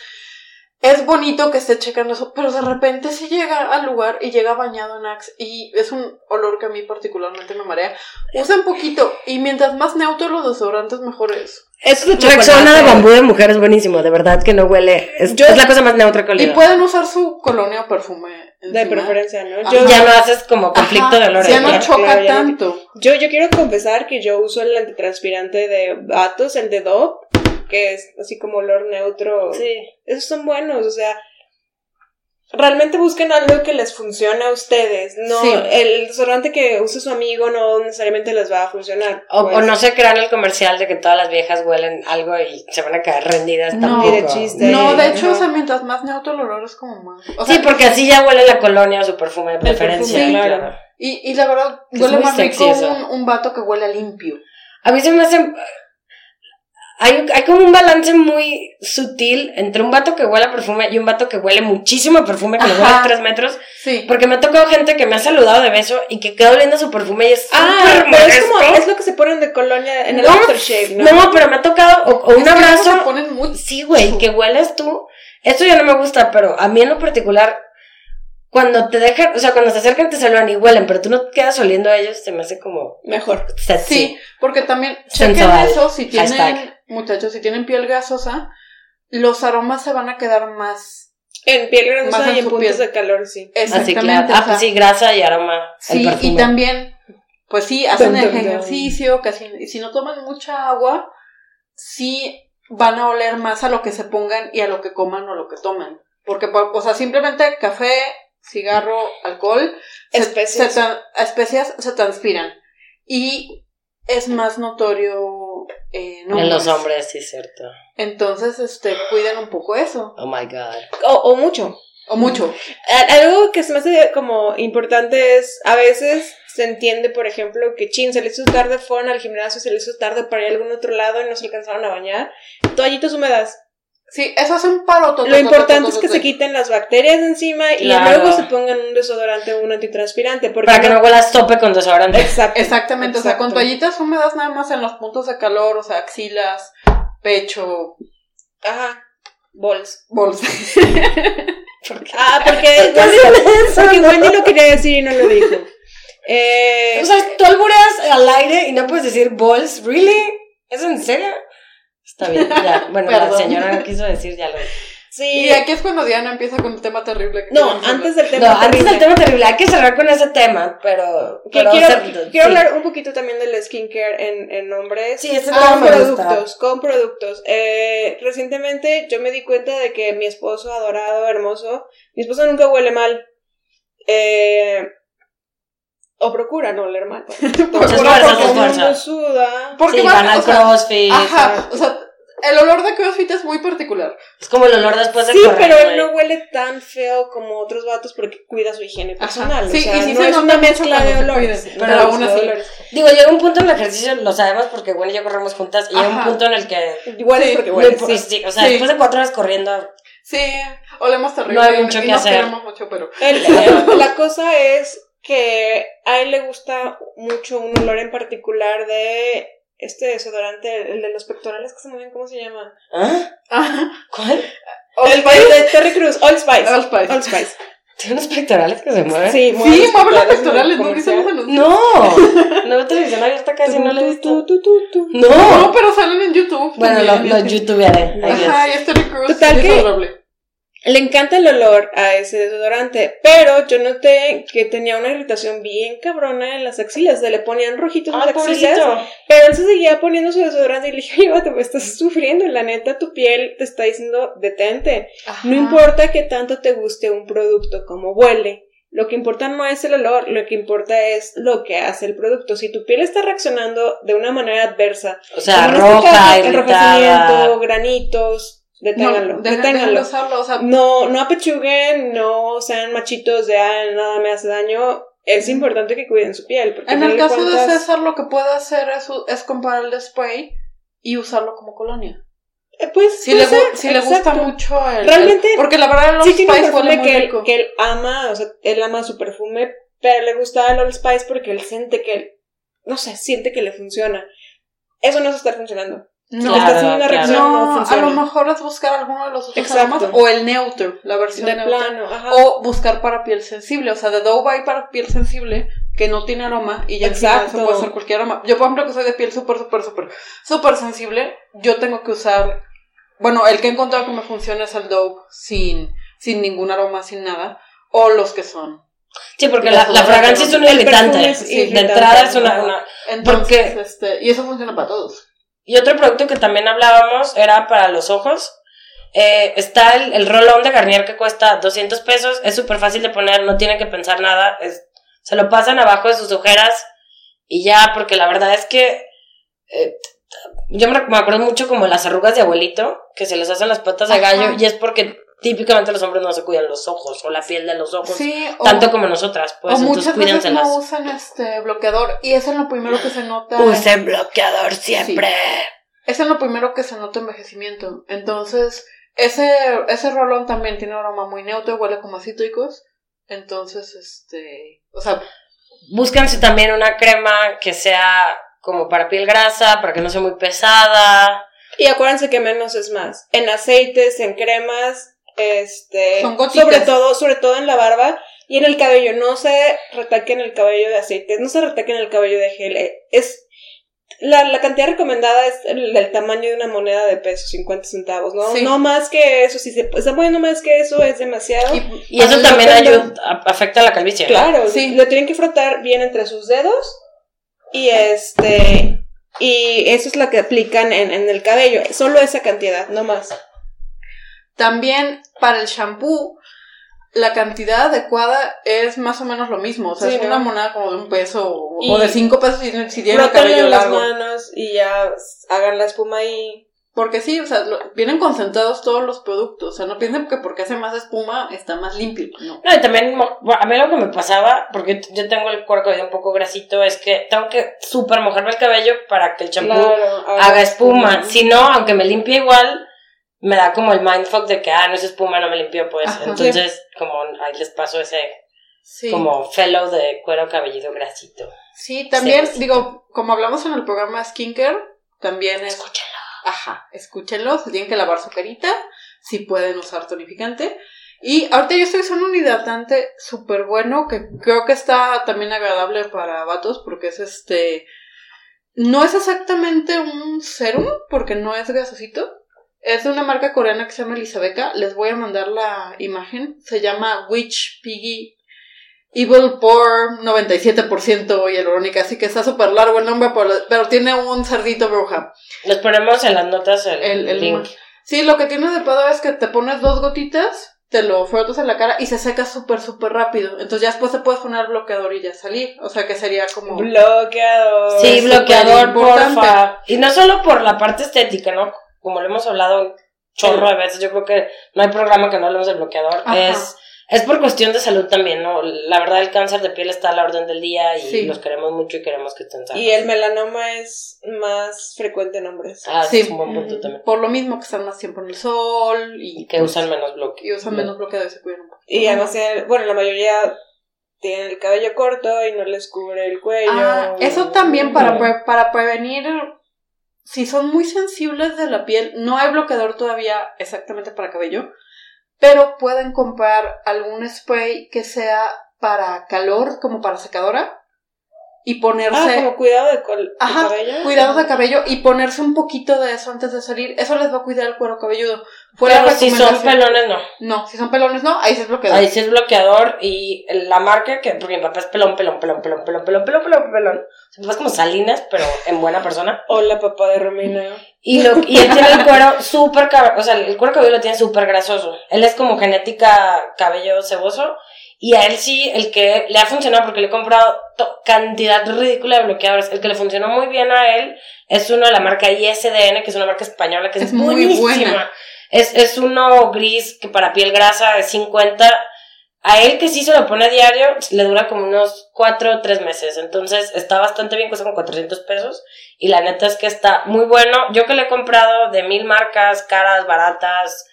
es bonito que esté checando eso, pero de repente si llega al lugar y llega bañado en Axe y es un olor que a mí particularmente me marea. Usa un poquito y mientras más neutro los desodorantes mejor es. Eso es de Rexona de bambú de mujer es buenísimo, de verdad que no huele. Es, Yo- es la cosa más neutra que he Y pueden usar su colonia o perfume. De preferencia, ¿no? Ajá. Yo, ya no haces como conflicto Ajá, de olores. Ya no choca Claro, ya no- tanto. yo, yo quiero confesar que yo uso el antitranspirante de vatos, el de Dove, que es así como olor neutro. Sí. Esos son buenos, o sea, realmente busquen algo que les funcione a ustedes. No, Sí. el desodorante que use su amigo no necesariamente les va a funcionar. O, Pues, o no se crean el comercial de que todas las viejas huelen algo y se van a caer rendidas No. tampoco. De chiste. No, de hecho, o sea, mientras más neutro el olor es como más. O Sí, porque así ya huele la colonia o su perfume de preferencia. perfume, claro. claro. Y, y la verdad, huele más sexy rico un, un vato que huele a limpio. A mí se me hace. Hay, hay como un balance muy sutil entre un vato que huele a perfume y un vato que huele muchísimo a perfume, que le huele a tres metros. Sí. Porque me ha tocado gente que me ha saludado de beso y que queda oliendo su perfume y es Ah, pero es como, es lo que se ponen de colonia en el No, aftershave, ¿no? No, pero me ha tocado, o, o un abrazo. luego se ponen muy- Sí, güey, que hueles tú. Esto ya no me gusta, pero a mí en lo particular, cuando te dejan, o sea, cuando se acercan te saludan y huelen, pero tú no quedas oliendo a ellos, se me hace como Mejor. sexy. Sí, porque también chequen Sensual. eso, si tienen, Hashtag. Muchachos, si tienen piel gasosa, los aromas se van a quedar más En piel Más grasosa en y en puntos piel. de calor, sí. Así, exactamente. claro. o Ah, sea, pues sí, grasa y aroma. el sí, y también, pues sí, hacen dum. ejercicio, casi, y si no toman mucha agua, sí van a oler más a lo que se pongan y a lo que coman o lo que tomen. Porque, po- o sea, simplemente café, cigarro, alcohol, se- Especias. se tran- especias se transpiran. Y es más notorio eh, en En los hombres. sí, cierto. Entonces, este, cuiden un poco eso. Oh my god. O, o mucho. O mucho. Algo que se me hace como importante es, a veces se entiende, por ejemplo, que chin, se les hizo tarde, fueron al gimnasio, se les hizo tarde para ir a algún otro lado y no se alcanzaron a bañar. Toallitas húmedas. Sí, eso hace un paro. Lo importante es que se quiten las bacterias encima y luego se pongan un desodorante o un antitranspirante. Porque Para que no huelas tope con desodorante. Exacto. Exactamente, o sea, con toallitas húmedas nada más en los puntos de calor, o sea, axilas, pecho, Ajá. Bols. bolsa. [LAUGHS] Ah, porque [LAUGHS] Wendy, porque Wendy lo quería decir y no lo dijo. [LAUGHS] Eh, O sea, tú albureas al aire y no puedes decir balls, ¿really? ¿Es en serio? Está bien, ya. [LAUGHS] Bueno, la señora no quiso decir, ya lo Sí. Y aquí es cuando Diana empieza con el tema terrible. que No, antes del No, tema antes terrible. del tema terrible, hay que cerrar con ese tema, pero... Que pero quiero, ser- quiero sí. hablar un poquito también del skincare en, en hombres. Sí, ese con tema me gusta. productos, con productos. Eh, recientemente yo me di cuenta de que mi esposo adorado, hermoso, mi esposo nunca huele mal. Eh, o procura no oler mal. [LAUGHS] Muchas fuerzas, porque muchas Todo el mundo fuerzas. suda. Porque Sí, van, van al o sea, crossfit. Ajá, o sea, el olor de CrossFit es muy particular. Es como el olor después de Sí, correr, pero él no huele tan feo como otros vatos porque cuida su higiene Ajá. personal. Sí, o sea, y sí no se es nota una mezcla de olores. pero pero aún así. olores. Digo, llega un punto en el ejercicio, lo sabemos porque Gwen y yo corremos juntas, y llega un Ajá. punto en el que... Igual Sí, es porque huele, sí. sí, o sea, Sí. después de cuatro horas corriendo, Sí, olemos terrible. No hay mucho y que nos hacer. mucho, pero... El- [LAUGHS] el- la cosa es que a él le gusta mucho un olor en particular de este desodorante, el de los pectorales que se mueven, ¿cómo se llama? ¿ah? ¿Cuál? El Spice. de Terry Cruz, Old Spice. Old Spice. Spice. ¿Tiene unos pectorales que se mueven? Sí, Sí, mueve los en el pectorales, ¿no viste los anuncios? No, [LAUGHS] no televisión abierta casi, no lo he visto. No, No. pero salen en YouTube. Bueno, lo, lo youtubearé. I guess. Ajá, y es Terry Crews. Total que-. Le encanta el olor a ese desodorante, pero yo noté que tenía una irritación bien cabrona en las axilas, se le ponían rojitos Ay, las axilas, pobrecito. pero él se seguía poniendo su desodorante y le dije, [LAUGHS] me estás sufriendo, la neta, tu piel te está diciendo, detente. No importa que tanto te guste un producto como huele. Lo que importa no es el olor, lo que importa es lo que hace el producto. Si tu piel está reaccionando de una manera adversa, O sea, este roja, caso, irritada. enrojecimiento, granitos, deténganlo, No, deja- deténganlo. deja de usarlo, o sea, No, no apechuguen, no sean machitos de ah, nada me hace daño. Es importante que cuiden su piel. Porque en el caso de César, lo que puede hacer es, es comprar el spray y usarlo como colonia. Eh, Pues, Si, le, puede gu- ser, si le gusta mucho el. Realmente, el- porque la verdad, el Old Sí tiene un Spice huele perfume muy que él, que él ama, o sea, él ama su perfume, pero le gusta el Old Spice porque él siente que, no sé, siente que le funciona. Eso no se está funcionando. No, una claro. no, no, a lo mejor es buscar alguno de los otros Exacto. aromas o el neutro, la versión de neutra. plano, ajá. O buscar para piel sensible, o sea, de Dove hay para piel sensible que no tiene aroma y ya Exacto. eso puede ser cualquier aroma. Yo, por ejemplo, que soy de piel súper, súper, súper, súper sensible, yo tengo que usar, bueno, el que he encontrado que me funciona es el Dove sin, sin ningún aroma, sin nada, o los que son. Sí, porque la, fragancia es un Sí, irritante. De entrada es una, una- Entonces, Porque- este, y eso funciona para todos. Y otro producto que también hablábamos era para los ojos. Eh, está el, el roll-on de Garnier que cuesta 200 pesos. Es súper fácil de poner, no tienen que pensar nada. Es, se lo pasan abajo de sus ojeras y ya, porque la verdad es que eh, yo me, me acuerdo mucho como las arrugas de abuelito, que se les hacen las patas de Ajá. gallo, y es porque típicamente los hombres no se cuidan los ojos o la piel de los ojos. Sí, o, Tanto como nosotras, pues o entonces muchas veces no usan este bloqueador y eso es lo primero que se nota. Usen bloqueador siempre. Es en lo primero que se nota envejecimiento. Entonces, ese, ese rolón también tiene un aroma muy neutro, huele como a cítricos. Entonces, este. O sea, Búsquense también una crema que sea como para piel grasa, para que no sea muy pesada. Y acuérdense que menos es más. En aceites, en cremas, este, Son gotitas. sobre todo, sobre todo en la barba y en el cabello. No se retaquen el cabello de aceites, no se retaquen el cabello de gel. Eh, Es la, la cantidad recomendada es el, el tamaño de una moneda de peso, 50 centavos, ¿no? Sí. No más que eso. Si se está poniendo más que eso es demasiado. y, Y eso también ayuda, afecta a la calvicie. ¿no? Claro, Sí. lo tienen que frotar bien entre sus dedos y este y eso es lo que aplican en, en el cabello, solo esa cantidad, no más. También para el shampoo, la cantidad adecuada es más o menos lo mismo. O sea, Sí, es ¿no? una moneda como de un peso o, Y- o de cinco pesos si, si tienen el cabello en las largo. manos y ya hagan la espuma ahí. Porque sí, o sea, lo- vienen concentrados todos los productos. O sea, no piensen que porque hace más espuma está más limpio. No. No, y también, a mí lo que me pasaba, porque yo tengo el cuero cabelludo un poco grasito, es que tengo que súper mojarme el cabello para que el champú Claro, haga espuma. Si no, aunque me limpie igual, me da como el mindfuck de que, ah, no es espuma, no me limpió, pues. Ajá. Entonces, como ahí les paso ese, Sí. como fellow de cuero cabelludo grasito. Sí, también, digo, como hablamos en el programa Skincare, también es. Escúchalo. Ajá, escúchenlo, se tienen que lavar su carita, si pueden usar tonificante. Y ahorita yo estoy usando un hidratante súper bueno que creo que está también agradable para vatos porque es este. No es exactamente un serum porque no es grasosito, Es de una marca coreana que se llama Elisabeca. Les voy a mandar la imagen. Se llama Witch Piggy Evil Por 97% hialurónica. Así que está súper largo el nombre, pero, pero tiene un cerdito bruja. Les ponemos en las notas el, El, el link. Sí, lo que tiene de pedo es que te pones dos gotitas, te lo frotas en la cara y se seca súper, súper rápido. Entonces ya después te puedes poner bloqueador y ya salir. O sea que sería como... Bloqueador. Sí, bloqueador, porfa. Y no solo por la parte estética, ¿no? Como lo hemos hablado chorro de veces, yo creo que no hay programa que no hablemos del bloqueador. Ajá. Es, es por cuestión de salud también, ¿no? La verdad, el cáncer de piel está a la orden del día y Sí. los queremos mucho y queremos que estén sanos. Y el melanoma es más frecuente en hombres. Ah, Sí. es un buen punto también. Por lo mismo que están más tiempo en el sol Y y, que usan menos bloque. y usan menos bloqueador y se cuidan un poco. Y además, tienen- bueno, la mayoría tienen el cabello corto y no les cubre el cuello. Ah, eso también para, pre- para prevenir, si son muy sensibles de la piel, no hay bloqueador todavía exactamente para cabello, pero pueden comprar algún spray que sea para calor, como para secadora, y ponerse... Ah, como cuidado de, col- de Ajá, cabello. Cuidado de cabello y ponerse un poquito de eso antes de salir. Eso les va a cuidar el cuero cabelludo. Fue la Pero si son pelones, no. No, si son pelones, no. Ahí sí es bloqueador. Ahí sí es bloqueador y la marca que, porque mi papá es pelón, pelón, pelón, pelón, pelón, pelón, pelón, pelón, pelón. O sea, mi papá es como Salinas, pero en buena persona. Hola, papá de Romina. Y, lo, y él tiene el cuero súper, o sea, el cuero cabelludo lo tiene súper grasoso. Él es como genética cabello ceboso. Y a él sí, el que le ha funcionado, porque le he comprado cantidad ridícula de bloqueadores, el que le funcionó muy bien a él es uno de la marca ISDN, que es una marca española que es, Es muy buenísima. buena. Es, es uno gris que para piel grasa es 50. A él que sí se lo pone a diario, le dura como unos 4 o 3 meses. Entonces está bastante bien, cuesta como 400 pesos. Y la neta es que está muy bueno. Yo que le he comprado de mil marcas, caras, baratas,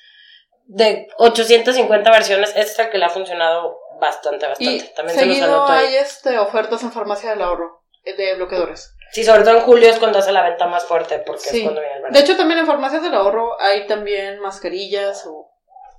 de 850 versiones, este es el que le ha funcionado bastante, bastante. Y También se los seguido anoto ahí. hay este, ofertas en farmacia del ahorro eh, de bloqueadores. Sí, sobre todo en julio es cuando hace la venta más fuerte, porque Sí. es cuando viene el verano. De hecho, también en farmacias del ahorro hay también mascarillas o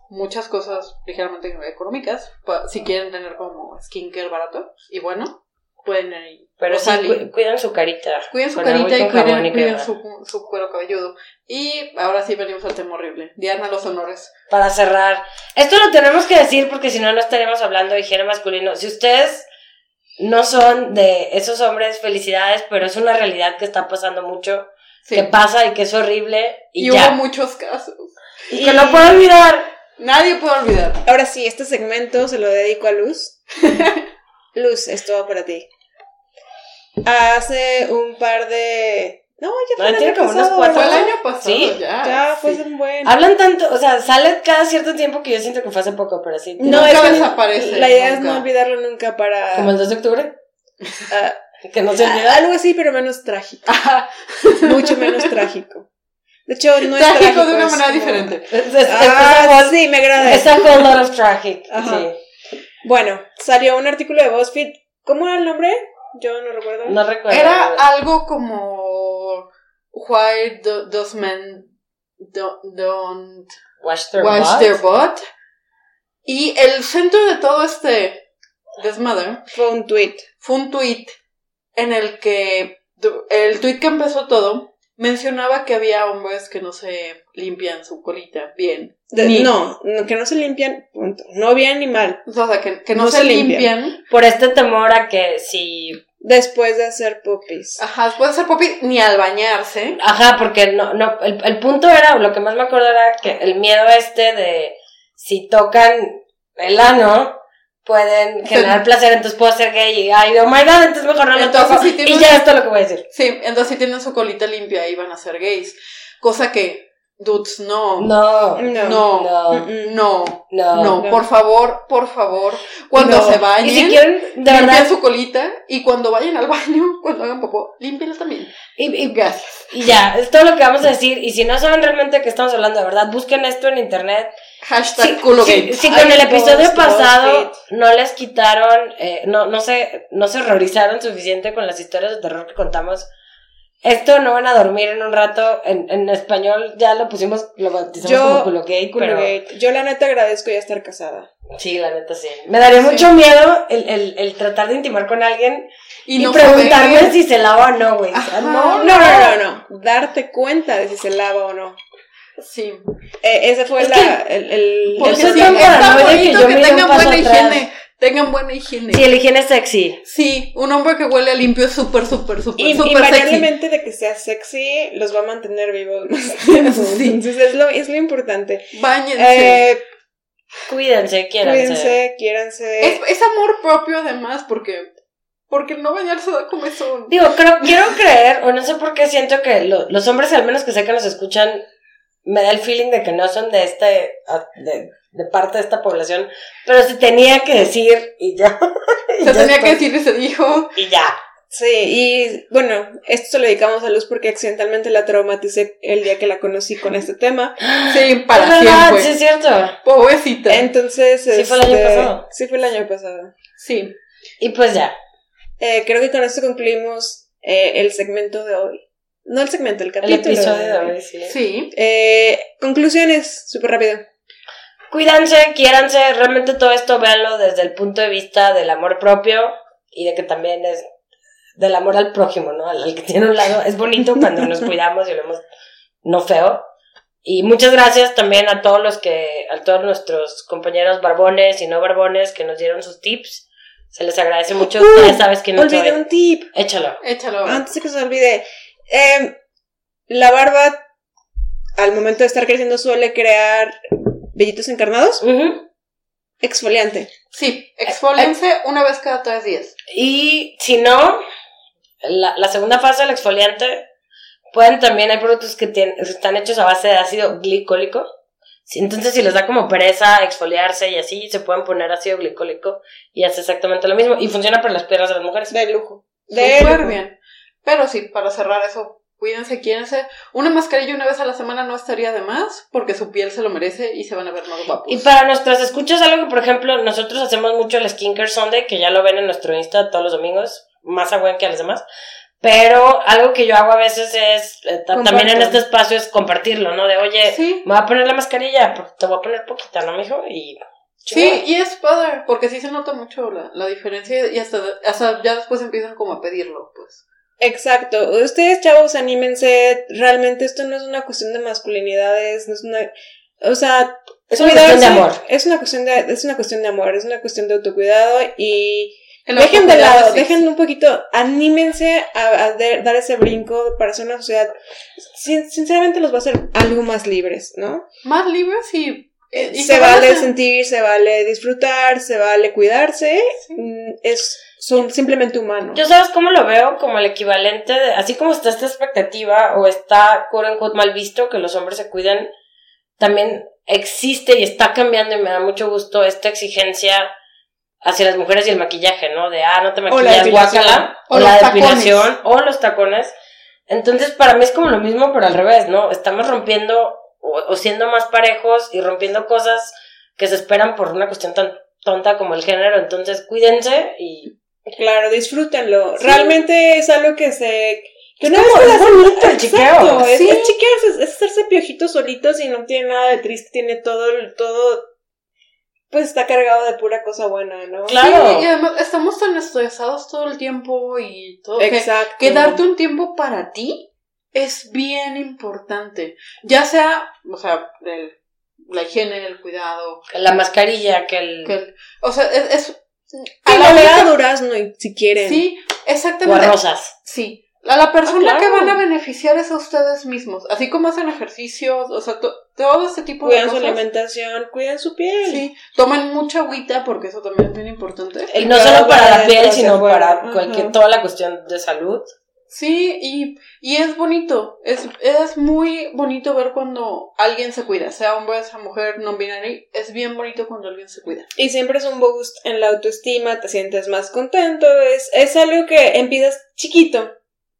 muchas cosas ligeramente económicas. Si quieren tener como skincare barato y bueno, pueden ir. Pero sí, cu- cuiden su carita. Cuiden su carita y y cuiden crema. su, su cuero cabelludo. Y ahora sí venimos al tema horrible. Diana, los honores. para cerrar. Esto lo tenemos que decir porque si no, no estaríamos hablando de higiene masculino. Si ustedes no son de esos hombres, felicidades, pero es una realidad que está pasando mucho, Sí. que pasa y que es horrible y, Y, ya. hubo muchos casos. Y que no puedo olvidar. Nadie puede olvidar. Ahora sí, este segmento se lo dedico a Luz. [LAUGHS] Luz, es todo para ti. Hace un par de... No, ya fue No, el año como unos pasado. cuatro Fue el año pasado Sí. ya. Ya, fue sí. un buen... Hablan tanto, o sea, sale cada cierto tiempo que yo siento que fue hace poco, pero sí. No, Nunca es que desaparece, La idea es no olvidarlo nunca para... Como el 2 de octubre, [LAUGHS] ah, [LAUGHS] que no se ah, olvida. algo así, pero menos trágico. Ajá. [LAUGHS] Mucho menos trágico. De hecho, no es Trágico trágico. de una manera como- diferente. Ah, es- sí, me agrada. es a whole lot of tragic. Ajá. Sí. Bueno, salió un artículo de BuzzFeed. ¿Cómo era el nombre? Yo no recuerdo. No recuerdo. Era algo como Why do, those men do- don't Wash their wash butt. their butt. Y el centro de todo este desmadre Fue un tweet. fue un tweet en el que el tweet que empezó todo mencionaba que había hombres que no se limpian su colita bien. De- Ni- no, no, que no se limpian, punto. No bien ni mal. O sea, que, que no, No se, se limpian. limpian. Por este temor a que si Después de hacer puppies. Ajá, después de hacer popi, ni al bañarse. Ajá, porque no, no, el, el punto era, lo que más me acuerdo era que el miedo este de si tocan el ano, pueden [LAUGHS] generar placer, entonces puedo ser gay y, ay, oh my god, entonces mejor no lo toco. si Y ya esto es lo que voy a decir. Sí, entonces si tienen su colita limpia iban a ser gays. Cosa que, dudes, no. No, No. No. no. No, no. no, No. por favor, por favor, cuando No. se bañen, Y si quieren, de limpien verdad, su colita y cuando vayan al baño, [LAUGHS] cuando hagan popó, límpienla también. y, y- Gracias. y ya, es todo lo que vamos a decir. Y si no saben realmente de qué estamos hablando, de verdad, busquen esto en internet. Hashtag Si, culo si- si Ay, con el episodio pasado no les quitaron, eh, no, no se, no se horrorizaron suficiente con las historias de terror que contamos, esto no van a dormir en un rato, en, en español ya lo pusimos, lo bautizamos Yo- como culo gay, Culo pero gay. Yo la neta agradezco ya estar casada. sí, la neta sí. Me daría Sí. mucho miedo el, el, el tratar de intimar con alguien y, no preguntarme saber- si se lava o no, güey. No, No, no, no, no. Darte cuenta de si se lava o no. Sí. Eh, ese fue Es la, el, el, Porque soy sí, está que yo que, tengan buena higiene. Tengan buena higiene. Sí, el higiene sexy. Sí, un hombre que huele a limpio es súper, súper, súper, Y súper sexy. invariablemente de que sea sexy, los va a mantener vivos más [LAUGHS] tiempo. Sí. Entonces es lo, es lo importante. Báñense. Eh, Cuídense, quiéranse. cuídense, quiéranse. es, es amor propio además porque porque no bañarse da comezón. Digo, creo, [LAUGHS] quiero creer, o no sé por qué siento que lo- los hombres, al menos que sé que nos escuchan, me da el feeling de que no son de este, de, de parte de esta población, pero se tenía que decir y ya. [LAUGHS] Y Se ya tenía que decir y se dijo. Y ya. Sí, y bueno, esto se lo dedicamos a Luz porque accidentalmente la traumaticé el día que la conocí con este tema. Sí, [GASPS] para siempre. sí es cierto. Pobrecita. Entonces, Sí, fue el año este, pasado. Sí, fue el año pasado. Sí. Y pues ya. Eh, creo que con esto concluimos eh, el segmento de hoy. No el segmento, el El capítulo. episodio de hoy, sí. Sí. Eh, conclusiones, súper rápido. Cuídense, quiéranse, realmente todo esto véanlo desde el punto de vista del amor propio y de que también es del amor al prójimo, ¿no? Al, al que tiene un lado. Es bonito cuando nos [LAUGHS] cuidamos y lo vemos no feo. Y muchas gracias también a todos los que, a todos nuestros compañeros barbones y no barbones que nos dieron sus tips. Se les agradece mucho. Uh, ya sabes quién no Olvidé soy. un tip. Échalo. Échalo. Antes de que se olvide. Eh, la barba, al momento de estar creciendo, suele crear vellitos encarnados. Exfoliante. Sí, exfoliense una vez cada tres días. Y si no, la, la segunda fase del exfoliante, pueden también, hay productos que tienen, están hechos a base de ácido glicólico. Entonces, si les da como pereza exfoliarse y así, se pueden poner ácido glicólico y hace exactamente lo mismo. Y funciona para las piernas de las mujeres. De lujo. De Súper lujo. bien. Pero sí, para cerrar eso, cuídense, quiérense. Una mascarilla una vez a la semana no estaría de más, porque su piel se lo merece y se van a ver más guapos. Y para nuestras escuchas, algo que, por ejemplo, nosotros hacemos mucho el Skincare Sunday, que ya lo ven en nuestro Insta todos los domingos, más a buen que a los demás. Pero algo que yo hago a veces es, eh, ta- también en este espacio, es compartirlo, ¿no? De, oye, Sí, me voy a poner la mascarilla, pero te voy a poner poquita, ¿no, mijo? Y. sí, y es padre, porque sí se nota mucho la, la diferencia y hasta, hasta ya después empiezan como a pedirlo, pues. Exacto. Ustedes, chavos, anímense. Realmente esto no es una cuestión de masculinidades, no es una. O sea, Es una cuestión de amor. Es una cuestión de, es una cuestión de amor, es una cuestión de autocuidado y dejen de lado, sí, dejen un poquito, anímense a, a de- dar ese brinco para ser una sociedad. sin- sinceramente los va a hacer algo más libres, ¿no? Más libres y, y se a vale hacer- sentir, se vale disfrutar, se vale cuidarse. Sí. Mm, Es, son simplemente humanos. Yo sabes cómo lo veo como el equivalente de, así como está esta expectativa o está quote unquote mal visto que los hombres se cuiden, también existe y está cambiando y me da mucho gusto esta exigencia hacia las mujeres y el maquillaje, ¿no? De, ah, no te maquillas, guácala, o, la depilación, o los tacones. Entonces, para mí es como lo mismo, pero al revés, ¿no? Estamos rompiendo o, o siendo más parejos y rompiendo cosas que se esperan por una cuestión tan tonta como el género. Entonces, cuídense y Claro, disfrútenlo. Realmente es algo que se. Que Es una como- vez es que bonito el chiqueo. Es, Sí. es chiquearse, es, es hacerse piojitos solitos y no tiene nada de triste, tiene todo, el- todo. Pues está cargado de pura cosa buena, ¿no? Claro. Sí, y además estamos tan estresados todo el tiempo y todo. que- Exacto. Que darte un tiempo para ti es bien importante. Ya sea, o sea, el- la higiene, el cuidado. La mascarilla, que el... Que el- o sea, es. es Sí, a la moler a única- durazno si quieren. Sí, o exactamente. rosas. Sí. A la persona Ah, claro. que van a beneficiar es a ustedes mismos. Así como hacen ejercicios, o sea, to- todo ese tipo Cuidan de su cosas. alimentación, cuidan su piel. Sí, tomen mucha agüita porque eso también es bien importante. Y no solo para la piel, sino para cualquier, toda la cuestión de salud. Sí, y, y es bonito, es, es muy bonito ver cuando alguien se cuida, sea hombre, sea mujer, no binary, es bien bonito cuando alguien se cuida. Y siempre es un boost en la autoestima, te sientes más contento, es, es algo que empiezas chiquito,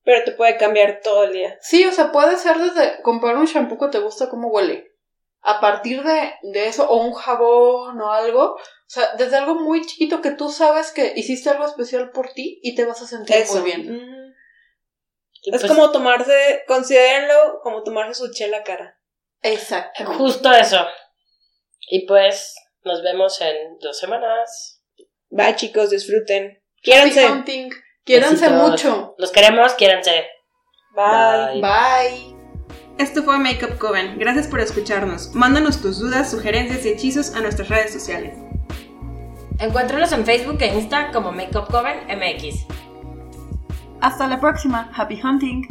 pero te puede cambiar todo el día. Sí, o sea, puede ser desde comprar un shampoo que te gusta cómo huele, a partir de, de eso, o un jabón o algo, o sea, desde algo muy chiquito que tú sabes que hiciste algo especial por ti y te vas a sentir Eso. muy bien. Y Es pues, como tomarse, considérenlo como tomarse su chela cara. Exactamente. Justo eso. Y pues, nos vemos en dos semanas. Va chicos, disfruten. Quiéranse. Quiéranse Besitos. mucho. Los queremos, quiéranse. Bye. Bye. Bye. Esto fue Makeup Coven. Gracias por escucharnos. Mándanos tus dudas, sugerencias y hechizos a nuestras redes sociales. Encuéntranos en Facebook e Insta como Makeup Coven MX. Hasta la próxima. Happy hunting.